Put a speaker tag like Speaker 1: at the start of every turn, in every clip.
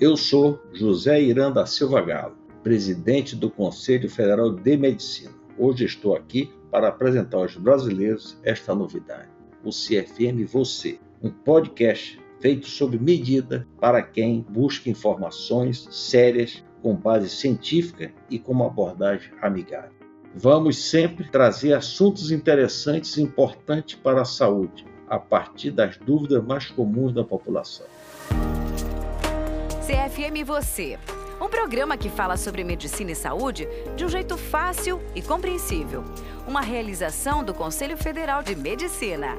Speaker 1: Eu sou José Irã da Silva Galo, presidente do Conselho Federal de Medicina. Hoje estou aqui para apresentar aos brasileiros esta novidade, o CFM Você, um podcast feito sob medida para quem busca informações sérias com base científica e com uma abordagem amigável. Vamos sempre trazer assuntos interessantes e importantes para a saúde, a partir das dúvidas mais comuns da população.
Speaker 2: CFM Você, um programa que fala sobre medicina e saúde de um jeito fácil e compreensível. Uma realização do Conselho Federal de Medicina.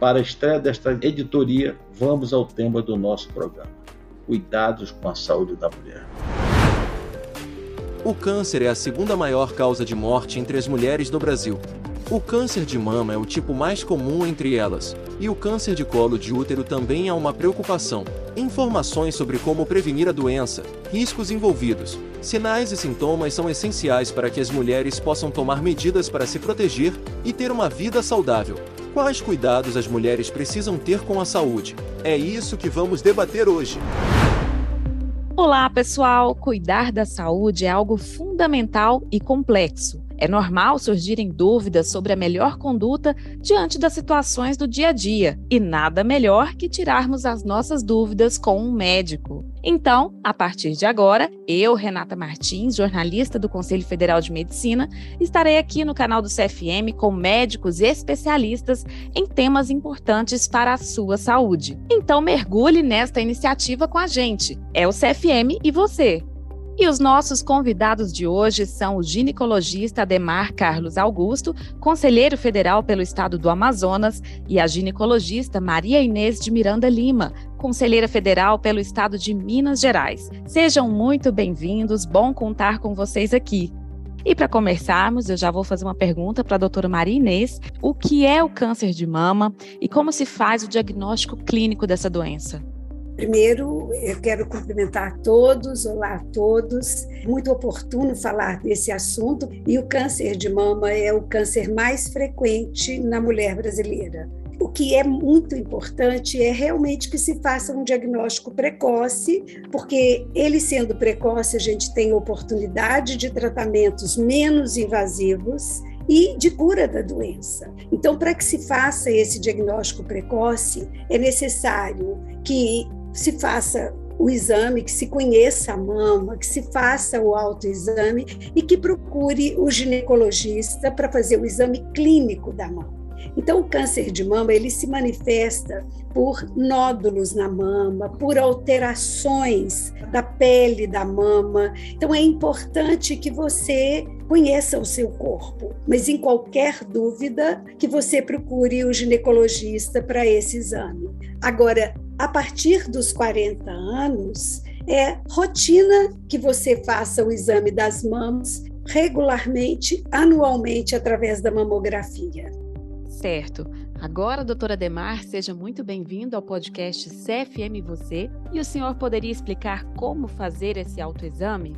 Speaker 1: Para a estreia desta editoria, vamos ao tema do nosso programa: Cuidados com a saúde da mulher.
Speaker 3: O câncer é a segunda maior causa de morte entre as mulheres no Brasil. O câncer de mama é o tipo mais comum entre elas, e o câncer de colo de útero também é uma preocupação. Informações sobre como prevenir a doença, riscos envolvidos, sinais e sintomas são essenciais para que as mulheres possam tomar medidas para se proteger e ter uma vida saudável. Quais cuidados as mulheres precisam ter com a saúde? É isso que vamos debater hoje.
Speaker 4: Olá, pessoal! Cuidar da saúde é algo fundamental e complexo. É normal surgirem dúvidas sobre a melhor conduta diante das situações do dia a dia, e nada melhor que tirarmos as nossas dúvidas com um médico. Então, a partir de agora, eu, Renata Martins, jornalista do Conselho Federal de Medicina, estarei aqui no canal do CFM com médicos e especialistas em temas importantes para a sua saúde. Então, mergulhe nesta iniciativa com a gente. É o CFM e você. E os nossos convidados de hoje são o ginecologista Ademar Carlos Augusto, conselheiro federal pelo estado do Amazonas, e a ginecologista Maria Inês de Miranda Lima, conselheira federal pelo estado de Minas Gerais. Sejam muito bem-vindos, bom contar com vocês aqui. E para começarmos, eu já vou fazer uma pergunta para a doutora Maria Inês: o que é o câncer de mama e como se faz o diagnóstico clínico dessa doença?
Speaker 5: Primeiro, eu quero cumprimentar todos, olá a todos. Muito oportuno falar desse assunto. E o câncer de mama é o câncer mais frequente na mulher brasileira. O que é muito importante é realmente que se faça um diagnóstico precoce, porque ele sendo precoce, a gente tem oportunidade de tratamentos menos invasivos e de cura da doença. Então, para que se faça esse diagnóstico precoce, é necessário que se faça o exame, que se conheça a mama, que se faça o autoexame e que procure o ginecologista para fazer o exame clínico da mama. Então, o câncer de mama ele se manifesta por nódulos na mama, por alterações da pele da mama. Então, é importante que você conheça o seu corpo, mas em qualquer dúvida, que você procure o ginecologista para esse exame. Agora, a partir dos 40 anos, é rotina que você faça o exame das mamas regularmente, anualmente, através da mamografia.
Speaker 4: Certo. Agora, doutora Demar, seja muito bem-vindo ao podcast CFM Você. E o senhor poderia explicar como fazer esse autoexame?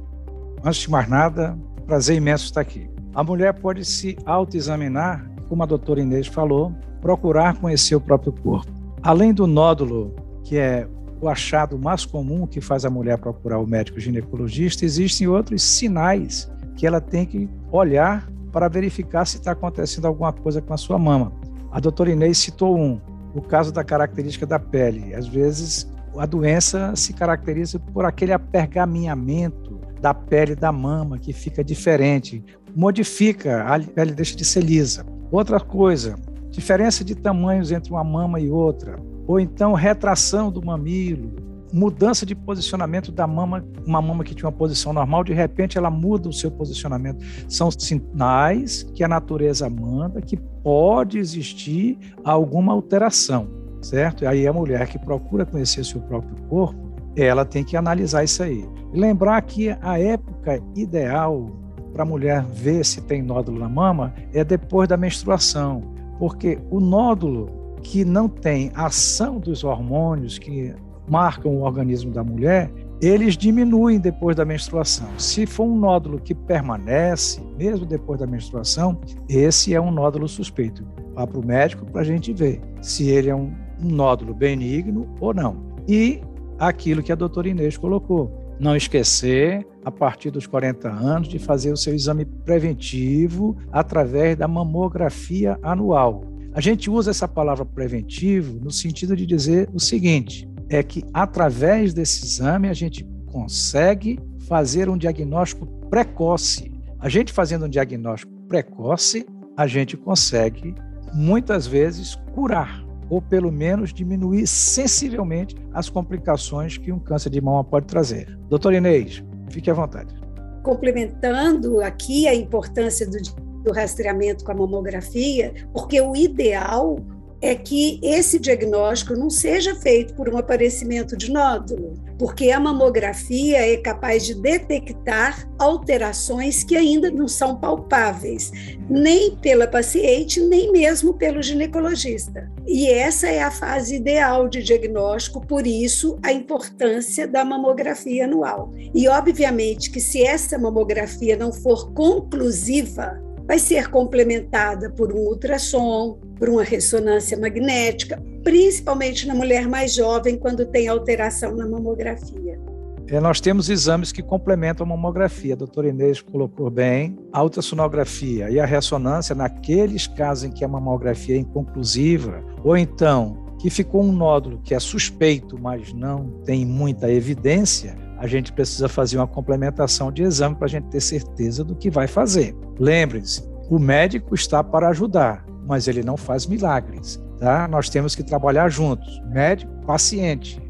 Speaker 6: Antes de mais nada, prazer imenso estar aqui. A mulher pode se autoexaminar, como a doutora Inês falou, procurar conhecer o próprio corpo. Além do nódulo, que é o achado mais comum que faz a mulher procurar o médico ginecologista, existem outros sinais que ela tem que olhar para verificar se está acontecendo alguma coisa com a sua mama. A doutora Inês citou um, o caso da característica da pele. Às vezes, a doença se caracteriza por aquele apergaminhamento da pele da mama que fica diferente, modifica, a pele deixa de ser lisa. Outra coisa, diferença de tamanhos entre uma mama e outra, ou então retração do mamilo, mudança de posicionamento da mama, uma mama que tinha uma posição normal, de repente ela muda o seu posicionamento. São sinais que a natureza manda que pode existir alguma alteração, certo? E aí a mulher que procura conhecer seu próprio corpo, ela tem que analisar isso aí. Lembrar que a época ideal para a mulher ver se tem nódulo na mama é depois da menstruação, porque o nódulo que não tem ação dos hormônios que marcam o organismo da mulher, eles diminuem depois da menstruação. Se for um nódulo que permanece, mesmo depois da menstruação, esse é um nódulo suspeito. Vá para o médico para a gente ver se ele é um nódulo benigno ou não. E aquilo que a doutora Inês colocou. Não esquecer, a partir dos 40 anos, de fazer o seu exame preventivo através da mamografia anual. A gente usa essa palavra preventivo no sentido de dizer o seguinte: é que através desse exame a gente consegue fazer um diagnóstico precoce. A gente fazendo um diagnóstico precoce, a gente consegue muitas vezes curar ou pelo menos diminuir sensivelmente as complicações que um câncer de mama pode trazer. Doutora Inês, fique à vontade.
Speaker 5: Complementando aqui a importância do, do rastreamento com a mamografia, porque o ideal é que esse diagnóstico não seja feito por um aparecimento de nódulo, porque a mamografia é capaz de detectar alterações que ainda não são palpáveis, nem pela paciente, nem mesmo pelo ginecologista. E essa é a fase ideal de diagnóstico, por isso a importância da mamografia anual. E obviamente que se essa mamografia não for conclusiva, vai ser complementada por um ultrassom, por uma ressonância magnética, principalmente na mulher mais jovem, quando tem alteração na mamografia.
Speaker 6: É, nós temos exames que complementam a mamografia. A doutora Inês colocou bem. A ultrassonografia e a ressonância, naqueles casos em que a mamografia é inconclusiva, ou então que ficou um nódulo que é suspeito, mas não tem muita evidência, a gente precisa fazer uma complementação de exame para a gente ter certeza do que vai fazer. Lembre-se, o médico está para ajudar, mas ele não faz milagres, tá? Nós temos que trabalhar juntos, médico, paciente.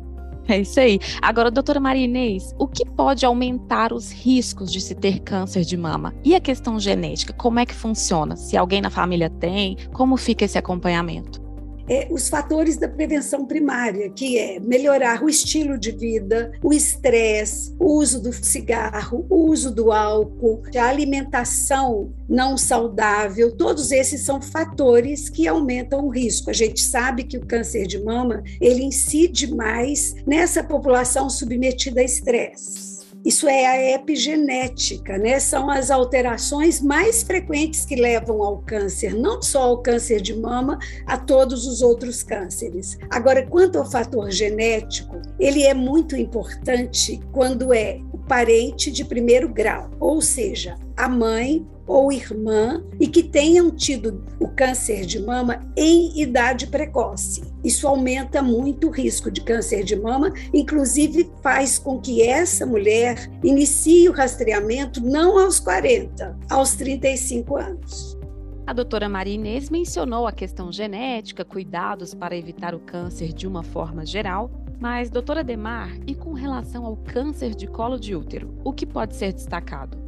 Speaker 4: É isso aí. Agora, doutora Maria Inês, o que pode aumentar os riscos de se ter câncer de mama? E a questão genética, como é que funciona? Se alguém na família tem, como fica esse acompanhamento?
Speaker 5: É, os fatores da prevenção primária, que é melhorar o estilo de vida, o estresse, o uso do cigarro, o uso do álcool, a alimentação não saudável, todos esses são fatores que aumentam o risco. A gente sabe que o câncer de mama, ele incide mais nessa população submetida a estresse. Isso é a epigenética, né? São as alterações mais frequentes que levam ao câncer, não só ao câncer de mama, a todos os outros cânceres. Agora, quanto ao fator genético, ele é muito importante quando é o parente de primeiro grau, ou seja, a mãe ou irmã e que tenham tido o câncer de mama em idade precoce. Isso aumenta muito o risco de câncer de mama, inclusive faz com que essa mulher inicie o rastreamento não aos 40, aos 35 anos.
Speaker 4: A doutora Maria Inês mencionou a questão genética, cuidados para evitar o câncer de uma forma geral, mas, doutora Demar, e com relação ao câncer de colo de útero, o que pode ser destacado?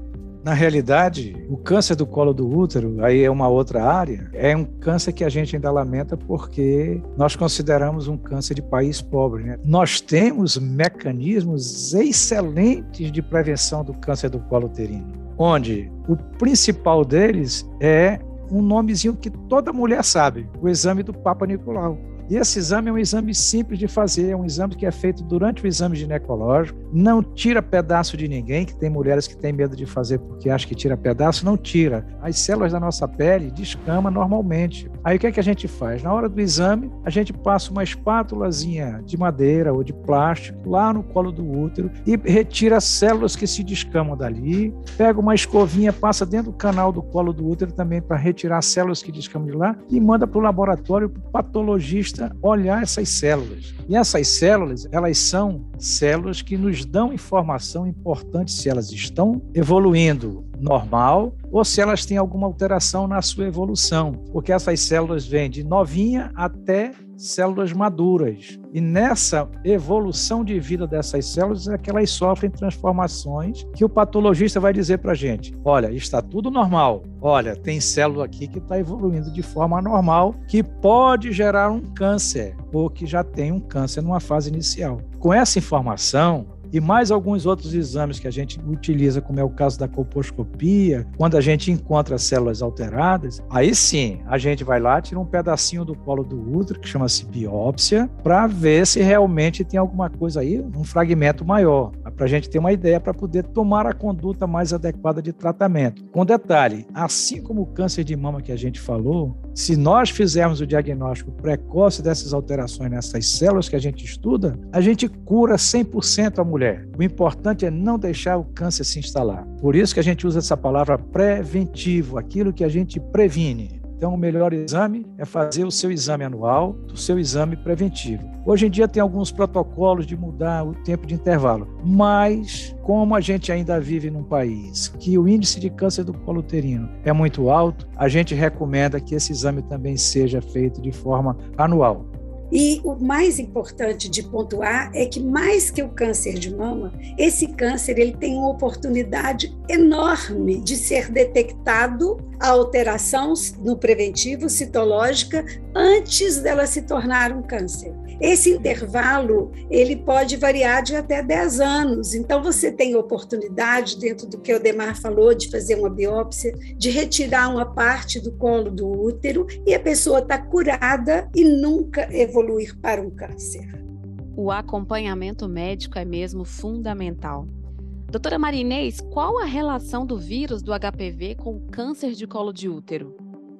Speaker 6: Na realidade, o câncer do colo do útero, aí é uma outra área, é um câncer que a gente ainda lamenta porque nós consideramos um câncer de país pobre. Né? Nós temos mecanismos excelentes de prevenção do câncer do colo uterino, onde o principal deles é um nomezinho que toda mulher sabe, o exame do Papa Nicolau. E esse exame é um exame simples de fazer, é um exame que é feito durante o exame ginecológico, não tira pedaço de ninguém, que tem mulheres que têm medo de fazer porque acham que tira pedaço, não tira. As células da nossa pele descama normalmente. Aí o que é que a gente faz? Na hora do exame, a gente passa uma espátulazinha de madeira ou de plástico lá no colo do útero e retira as células que se descamam dali, pega uma escovinha, passa dentro do canal do colo do útero também para retirar as células que descamam de lá e manda para o laboratório para o patologista olhar essas células. E essas células, elas são células que nos dão informação importante se elas estão evoluindo normal ou se elas têm alguma alteração na sua evolução, porque essas células vêm de novinha até células maduras. E nessa evolução de vida dessas células é que elas sofrem transformações que o patologista vai dizer para a gente: olha, está tudo normal. Olha, tem célula aqui que está evoluindo de forma anormal, que pode gerar um câncer, ou que já tem um câncer numa fase inicial. Com essa informação, e mais alguns outros exames que a gente utiliza, como é o caso da colposcopia, quando a gente encontra células alteradas, aí sim a gente vai lá, tira um pedacinho do colo do útero, que chama-se biópsia, para ver se realmente tem alguma coisa aí, um fragmento maior. Para a gente ter uma ideia para poder tomar a conduta mais adequada de tratamento. Com detalhe, assim como o câncer de mama que a gente falou, se nós fizermos o diagnóstico precoce dessas alterações nessas células que a gente estuda, a gente cura 100% a mulher. O importante é não deixar o câncer se instalar. Por isso que a gente usa essa palavra preventivo, aquilo que a gente previne. Então, o melhor exame é fazer o seu exame anual, o seu exame preventivo. Hoje em dia tem alguns protocolos de mudar o tempo de intervalo, mas como a gente ainda vive num país que o índice de câncer do colo uterino é muito alto, a gente recomenda que esse exame também seja feito de forma anual.
Speaker 5: E o mais importante de pontuar é que mais que o câncer de mama, esse câncer ele tem uma oportunidade enorme de ser detectado a alteração no preventivo citológica antes dela se tornar um câncer. Esse intervalo ele pode variar de até 10 anos. Então você tem oportunidade dentro do que o Demar falou de fazer uma biópsia, de retirar uma parte do colo do útero e a pessoa está curada e nunca evoluir para um câncer.
Speaker 4: O acompanhamento médico é mesmo fundamental. Doutora Marinês, qual a relação do vírus do HPV com o câncer de colo de útero?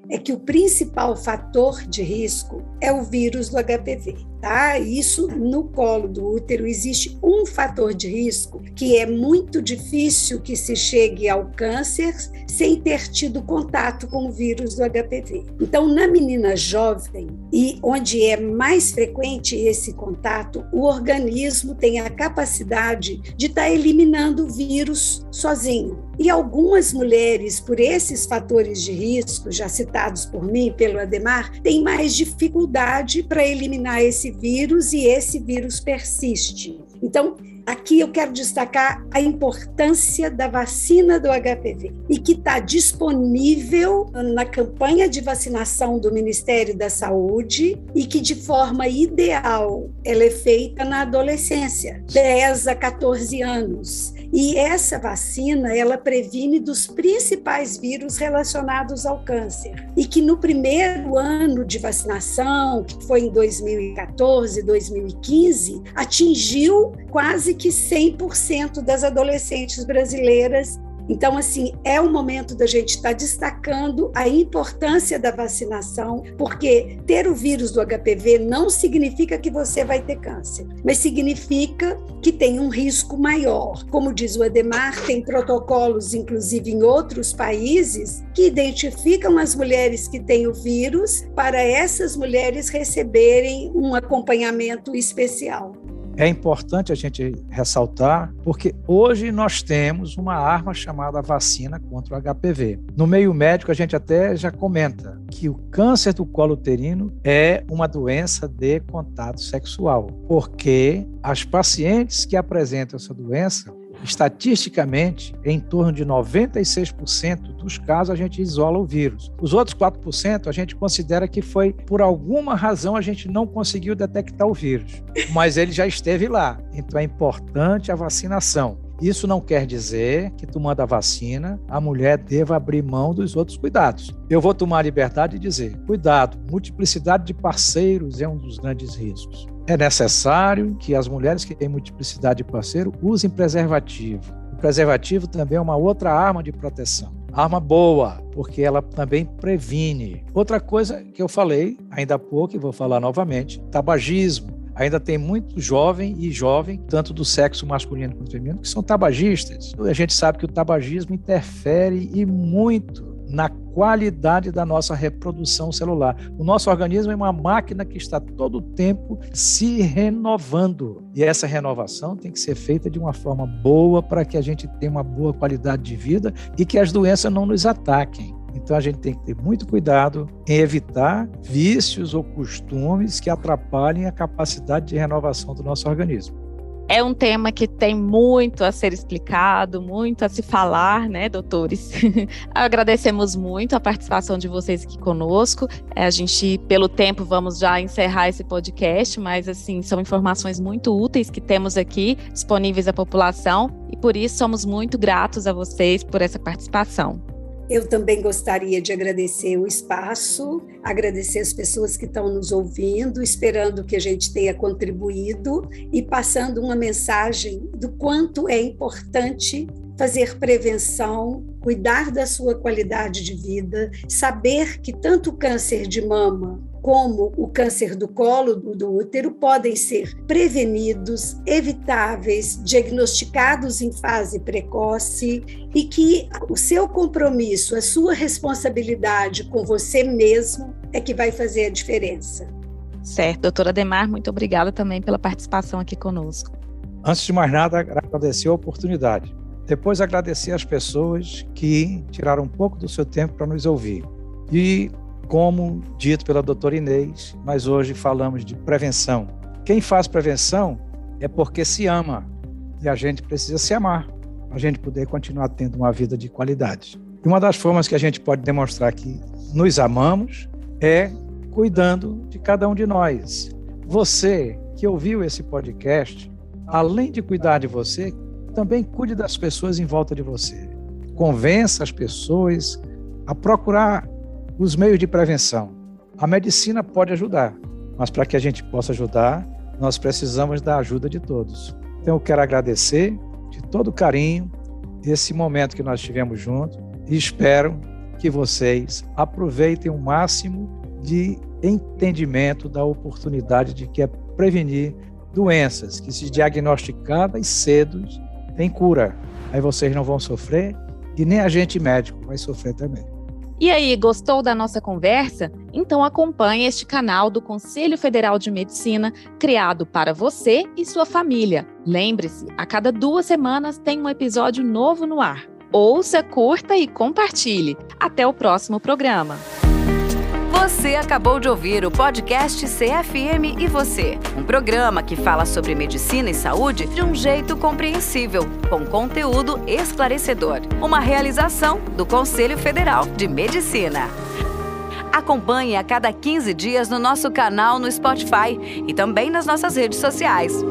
Speaker 5: É que o principal fator de risco é o vírus do HPV tá? Isso no colo do útero existe um fator de risco que é muito difícil que se chegue ao câncer sem ter tido contato com o vírus do HPV. Então, na menina jovem e onde é mais frequente esse contato, o organismo tem a capacidade de estar tá eliminando o vírus sozinho. E algumas mulheres, por esses fatores de risco já citados por mim, pelo Ademar, têm mais dificuldade para eliminar esse vírus e esse vírus persiste. Então, aqui eu quero destacar a importância da vacina do HPV e que está disponível na campanha de vacinação do Ministério da Saúde e que de forma ideal ela é feita na adolescência, 10 a 14 anos. E essa vacina, ela previne dos principais vírus relacionados ao câncer. E que no primeiro ano de vacinação, que foi em 2014, 2015, atingiu quase que 100% das adolescentes brasileiras então, assim, é o momento da gente estar destacando a importância da vacinação, porque ter o vírus do HPV não significa que você vai ter câncer, mas significa que tem um risco maior. Como diz o Ademar, tem protocolos, inclusive em outros países, que identificam as mulheres que têm o vírus para essas mulheres receberem um acompanhamento especial
Speaker 6: é importante a gente ressaltar, porque hoje nós temos uma arma chamada vacina contra o HPV. No meio médico, a gente até já comenta que o câncer do colo uterino é uma doença de contato sexual, porque as pacientes que apresentam essa doença estatisticamente, em torno de 96% dos casos a gente isola o vírus. Os outros 4% a gente considera que foi por alguma razão a gente não conseguiu detectar o vírus, mas ele já esteve lá. Então é importante a vacinação. Isso não quer dizer que tomando a vacina, a mulher deva abrir mão dos outros cuidados. Eu vou tomar a liberdade de dizer: cuidado, multiplicidade de parceiros é um dos grandes riscos. É necessário que as mulheres que têm multiplicidade de parceiro usem preservativo. O preservativo também é uma outra arma de proteção. Arma boa, porque ela também previne. Outra coisa que eu falei ainda há pouco e vou falar novamente: tabagismo ainda tem muito jovem e jovem, tanto do sexo masculino quanto feminino, que são tabagistas. A gente sabe que o tabagismo interfere e muito na qualidade da nossa reprodução celular. O nosso organismo é uma máquina que está todo o tempo se renovando. E essa renovação tem que ser feita de uma forma boa para que a gente tenha uma boa qualidade de vida e que as doenças não nos ataquem. Então a gente tem que ter muito cuidado em evitar vícios ou costumes que atrapalhem a capacidade de renovação do nosso organismo.
Speaker 4: É um tema que tem muito a ser explicado, muito a se falar, né, doutores? Agradecemos muito a participação de vocês aqui conosco. É, a gente, pelo tempo, vamos já encerrar esse podcast, mas assim, são informações muito úteis que temos aqui disponíveis à população e por isso somos muito gratos a vocês por essa participação.
Speaker 5: Eu também gostaria de agradecer o espaço, agradecer as pessoas que estão nos ouvindo, esperando que a gente tenha contribuído e passando uma mensagem do quanto é importante fazer prevenção, cuidar da sua qualidade de vida, saber que tanto o câncer de mama como o câncer do colo do útero podem ser prevenidos, evitáveis, diagnosticados em fase precoce e que o seu compromisso, a sua responsabilidade com você mesmo é que vai fazer a diferença.
Speaker 4: Certo, doutora Demar, muito obrigada também pela participação aqui conosco.
Speaker 6: Antes de mais nada, agradecer a oportunidade. Depois agradecer às pessoas que tiraram um pouco do seu tempo para nos ouvir. E como dito pela doutora Inês, mas hoje falamos de prevenção. Quem faz prevenção é porque se ama e a gente precisa se amar para a gente poder continuar tendo uma vida de qualidade. E uma das formas que a gente pode demonstrar que nos amamos é cuidando de cada um de nós. Você que ouviu esse podcast, além de cuidar de você, também cuide das pessoas em volta de você. Convença as pessoas a procurar os meios de prevenção. A medicina pode ajudar, mas para que a gente possa ajudar, nós precisamos da ajuda de todos. Então eu quero agradecer de todo carinho esse momento que nós tivemos juntos e espero que vocês aproveitem o máximo de entendimento da oportunidade de que é prevenir doenças que se diagnosticadas cedo tem cura. Aí vocês não vão sofrer e nem a gente médico vai sofrer também.
Speaker 4: E aí, gostou da nossa conversa? Então acompanhe este canal do Conselho Federal de Medicina, criado para você e sua família. Lembre-se, a cada duas semanas tem um episódio novo no ar. Ouça, curta e compartilhe. Até o próximo programa.
Speaker 2: Você acabou de ouvir o podcast CFM e Você, um programa que fala sobre medicina e saúde de um jeito compreensível, com conteúdo esclarecedor. Uma realização do Conselho Federal de Medicina. Acompanhe a cada 15 dias no nosso canal no Spotify e também nas nossas redes sociais.